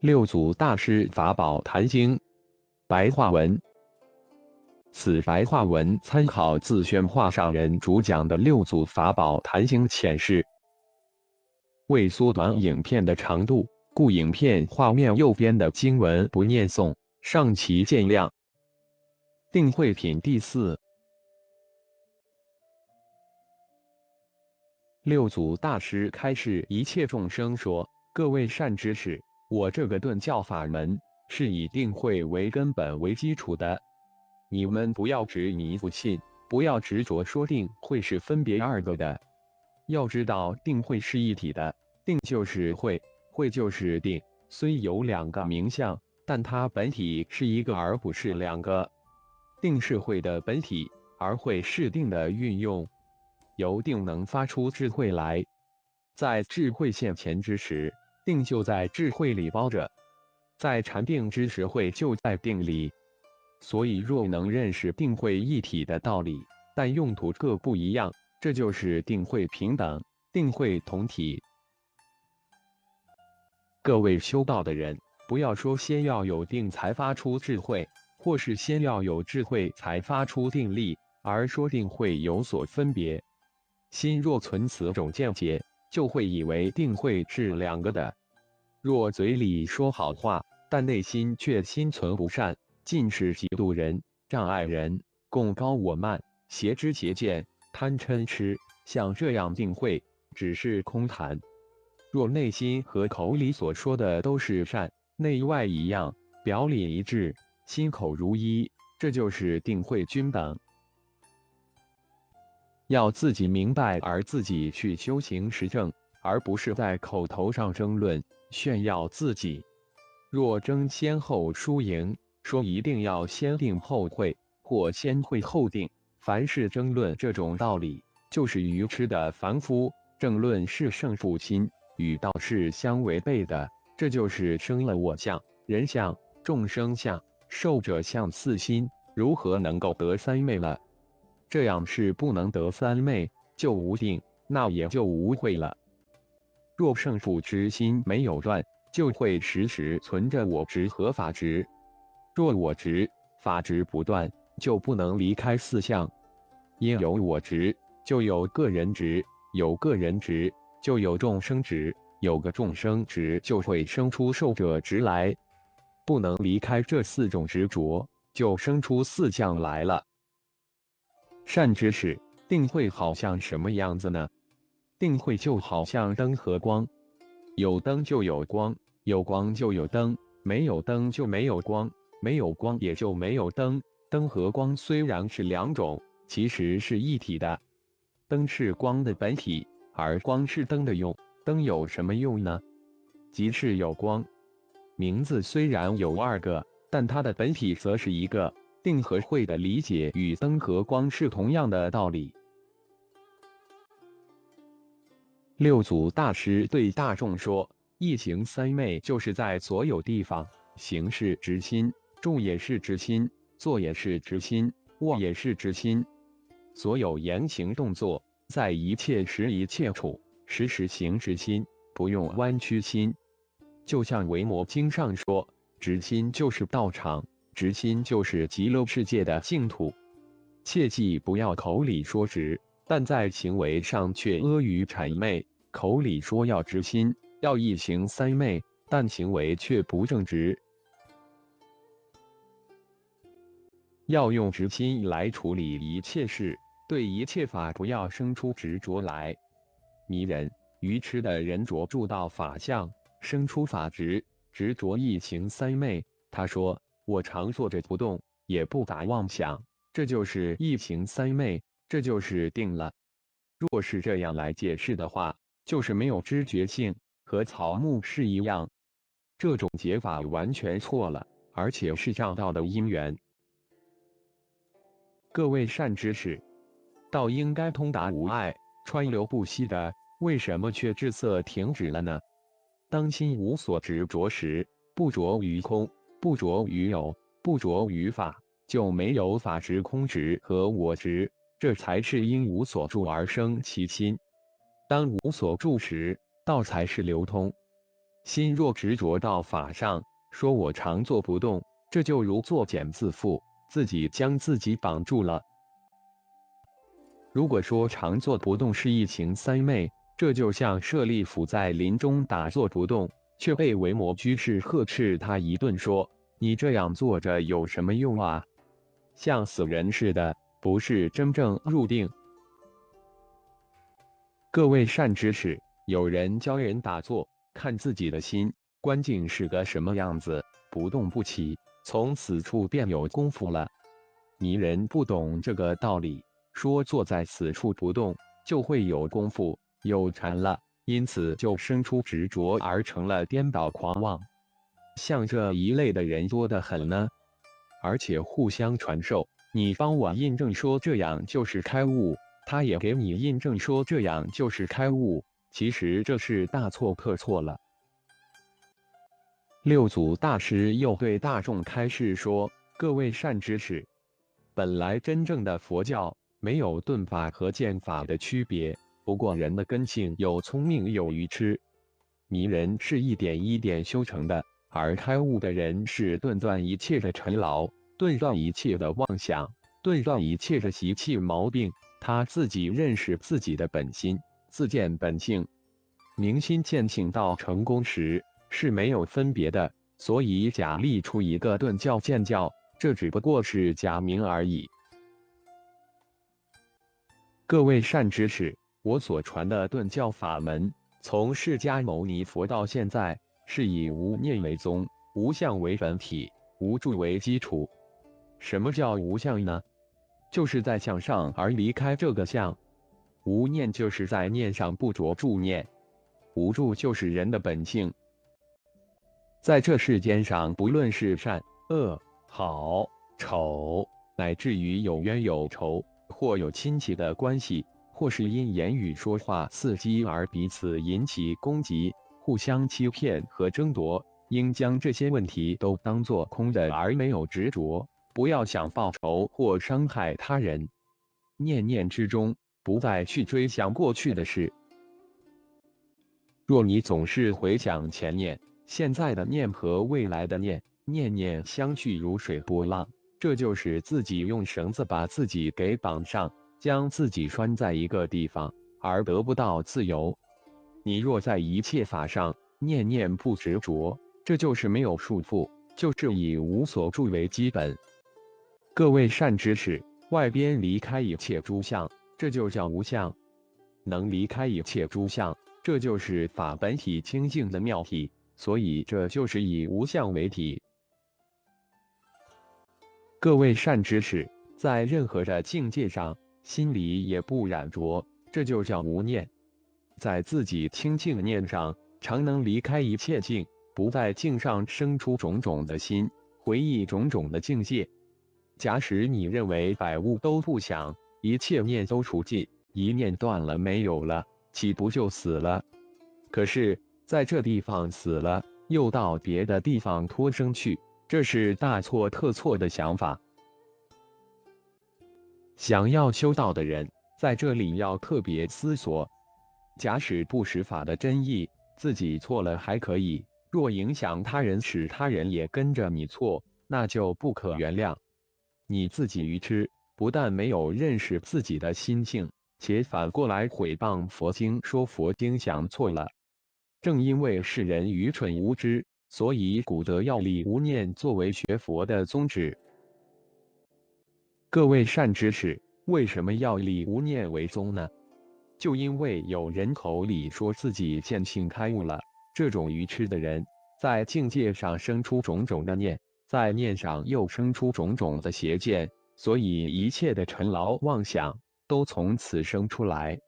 六祖大师法宝坛经白话文。此白话文参考自宣化上人主讲的六祖法宝坛经浅释。为缩短影片的长度，故影片画面右边的经文不念诵，上其见谅。定慧品第四。六祖大师开示一切众生说：“各位善知识。”我这个顿教法门是以定慧为根本为基础的，你们不要执迷不信，不要执着说定慧是分别二个的。要知道定慧是一体的，定就是慧，慧就是定。虽有两个名相，但它本体是一个，而不是两个。定是慧的本体，而慧是定的运用。由定能发出智慧来，在智慧现前之时。定就在智慧里包着，在禅定之时，慧就在定里。所以，若能认识定慧一体的道理，但用途各不一样，这就是定慧平等，定慧同体。各位修道的人，不要说先要有定才发出智慧，或是先要有智慧才发出定力，而说定慧有所分别。心若存此种见解。就会以为定会是两个的。若嘴里说好话，但内心却心存不善，尽是嫉妒人、障碍人、共高我慢、邪知邪见、贪嗔痴，像这样定会只是空谈。若内心和口里所说的都是善，内外一样，表里一致，心口如一，这就是定慧均等。要自己明白，而自己去修行实证，而不是在口头上争论炫耀自己。若争先后输赢，说一定要先定后会，或先会后定，凡是争论这种道理，就是愚痴的凡夫。争论是胜负心，与道是相违背的，这就是生了我相、人相、众生相、寿者相四心，如何能够得三昧了？这样是不能得三昧，就无定，那也就无慧了。若胜负之心没有断，就会时时存着我执和法执。若我执、法执不断，就不能离开四相。因有我执，就有个人执；有个人执，就有众生执；有个众生执，就会生出受者执来。不能离开这四种执着，就生出四相来了。善知识，定慧好像什么样子呢？定慧就好像灯和光，有灯就有光，有光就有灯，没有灯就没有光，没有光也就没有灯。灯和光虽然是两种，其实是一体的。灯是光的本体，而光是灯的用。灯有什么用呢？即是有光。名字虽然有二个，但它的本体则是一个。定和慧的理解与灯和光是同样的道理。六祖大师对大众说：“一行三昧，就是在所有地方行是直心，住也是直心，坐也是直心，卧也是直心。所有言行动作，在一切时一切处，时时行直心，不用弯曲心。就像《维摩经》上说，直心就是道场。”直心就是极乐世界的净土，切记不要口里说直，但在行为上却阿谀谄媚。口里说要直心，要一行三昧，但行为却不正直。要用直心来处理一切事，对一切法不要生出执着来。迷人、愚痴的人着住到法相，生出法执，执着一行三昧。他说。我常坐着不动，也不打妄想，这就是一行三昧，这就是定了。若是这样来解释的话，就是没有知觉性，和草木是一样。这种解法完全错了，而且是障道的因缘。各位善知识，道应该通达无碍、川流不息的，为什么却滞涩停止了呢？当心无所执着时，不着于空。不着于有，不着于法，就没有法执、空执和我执，这才是因无所住而生其心。当无所住时，道才是流通。心若执着到法上，说我常坐不动，这就如作茧自缚，自己将自己绑住了。如果说常坐不动是一情三昧，这就像舍利弗在林中打坐不动，却被维摩居士呵斥他一顿，说：“你这样坐着有什么用啊？像死人似的，不是真正入定。”各位善知识，有人教人打坐，看自己的心观境是个什么样子，不动不起，从此处便有功夫了。迷人不懂这个道理。说坐在此处不动，就会有功夫、有禅了，因此就生出执着，而成了颠倒狂妄。像这一类的人多得很呢，而且互相传授。你帮我印证说这样就是开悟，他也给你印证说这样就是开悟。其实这是大错特错了。六祖大师又对大众开示说：“各位善知识，本来真正的佛教。”没有顿法和剑法的区别，不过人的根性有聪明有愚痴。迷人是一点一点修成的，而开悟的人是顿断一切的尘劳，顿断一切的妄想，顿断一切的习气毛病。他自己认识自己的本心，自见本性，明心见性到成功时是没有分别的。所以假立出一个顿教见教，这只不过是假名而已。各位善知识，我所传的顿教法门，从释迦牟尼佛到现在，是以无念为宗，无相为本体，无住为基础。什么叫无相呢？就是在相上而离开这个相。无念就是在念上不着住念。无助就是人的本性。在这世间上，不论是善恶、好丑，乃至于有冤有仇。或有亲戚的关系，或是因言语说话刺激而彼此引起攻击、互相欺骗和争夺，应将这些问题都当作空的，而没有执着。不要想报仇或伤害他人，念念之中不再去追想过去的事。若你总是回想前念、现在的念和未来的念，念念相续如水波浪。这就是自己用绳子把自己给绑上，将自己拴在一个地方，而得不到自由。你若在一切法上念念不执着，这就是没有束缚，就是以无所住为基本。各位善知识，外边离开一切诸相，这就叫无相；能离开一切诸相，这就是法本体清净的妙体。所以这就是以无相为体。各位善知识，在任何的境界上，心里也不染着，这就叫无念。在自己清净念上，常能离开一切境，不在境上生出种种的心，回忆种种的境界。假使你认为百物都不想，一切念都除尽，一念断了没有了，岂不就死了？可是在这地方死了，又到别的地方托生去。这是大错特错的想法。想要修道的人，在这里要特别思索：假使不识法的真意，自己错了还可以；若影响他人，使他人也跟着你错，那就不可原谅。你自己愚痴，不但没有认识自己的心性，且反过来毁谤佛经，说佛经想错了。正因为世人愚蠢无知。所以，古德要立无念作为学佛的宗旨。各位善知识，为什么要立无念为宗呢？就因为有人口里说自己见性开悟了，这种愚痴的人，在境界上生出种种的念，在念上又生出种种的邪见，所以一切的尘劳妄想都从此生出来。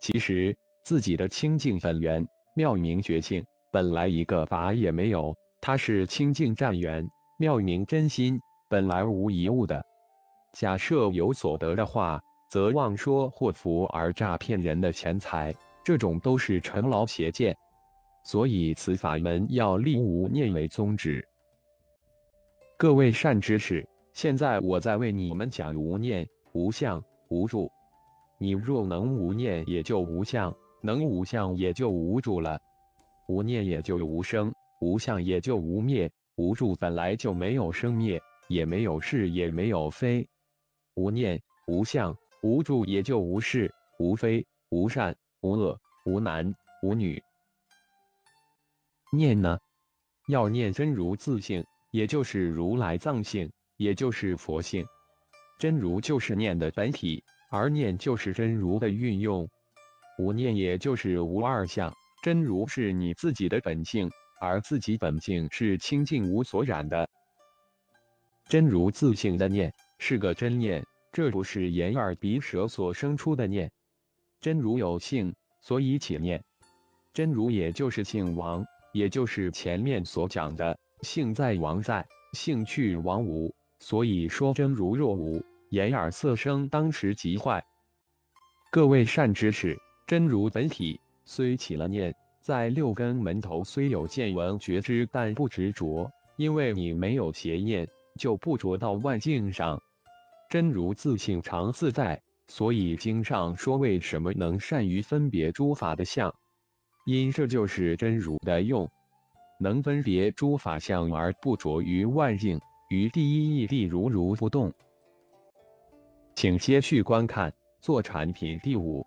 其实，自己的清净本源妙明觉性。本来一个法也没有，它是清净湛圆、妙明真心，本来无一物的。假设有所得的话，则妄说祸福而诈骗人的钱财，这种都是尘劳邪见。所以此法门要立无念为宗旨。各位善知识，现在我在为你们讲无念、无相、无助。你若能无念，也就无相；能无相，也就无助了。无念也就无生，无相也就无灭，无住本来就没有生灭，也没有是，也没有非。无念、无相、无住也就无是、无非、无善、无恶、无男、无女。念呢，要念真如自性，也就是如来藏性，也就是佛性。真如就是念的本体，而念就是真如的运用。无念也就是无二相，真如是你自己的本性，而自己本性是清净无所染的。真如自性的念是个真念，这不是眼耳鼻舌所生出的念。真如有性，所以起念。真如也就是性王。也就是前面所讲的“性在王在，性去王无”，所以说真如若无，眼耳色声当时即坏。各位善知识，真如本体虽起了念，在六根门头虽有见闻觉知，但不执着，因为你没有邪念，就不着到万境上。真如自性常自在，所以经上说为什么能善于分别诸法的相。因这就是真如的用，能分别诸法相而不着于万境，于第一义地如如不动。请接续观看，做产品第五。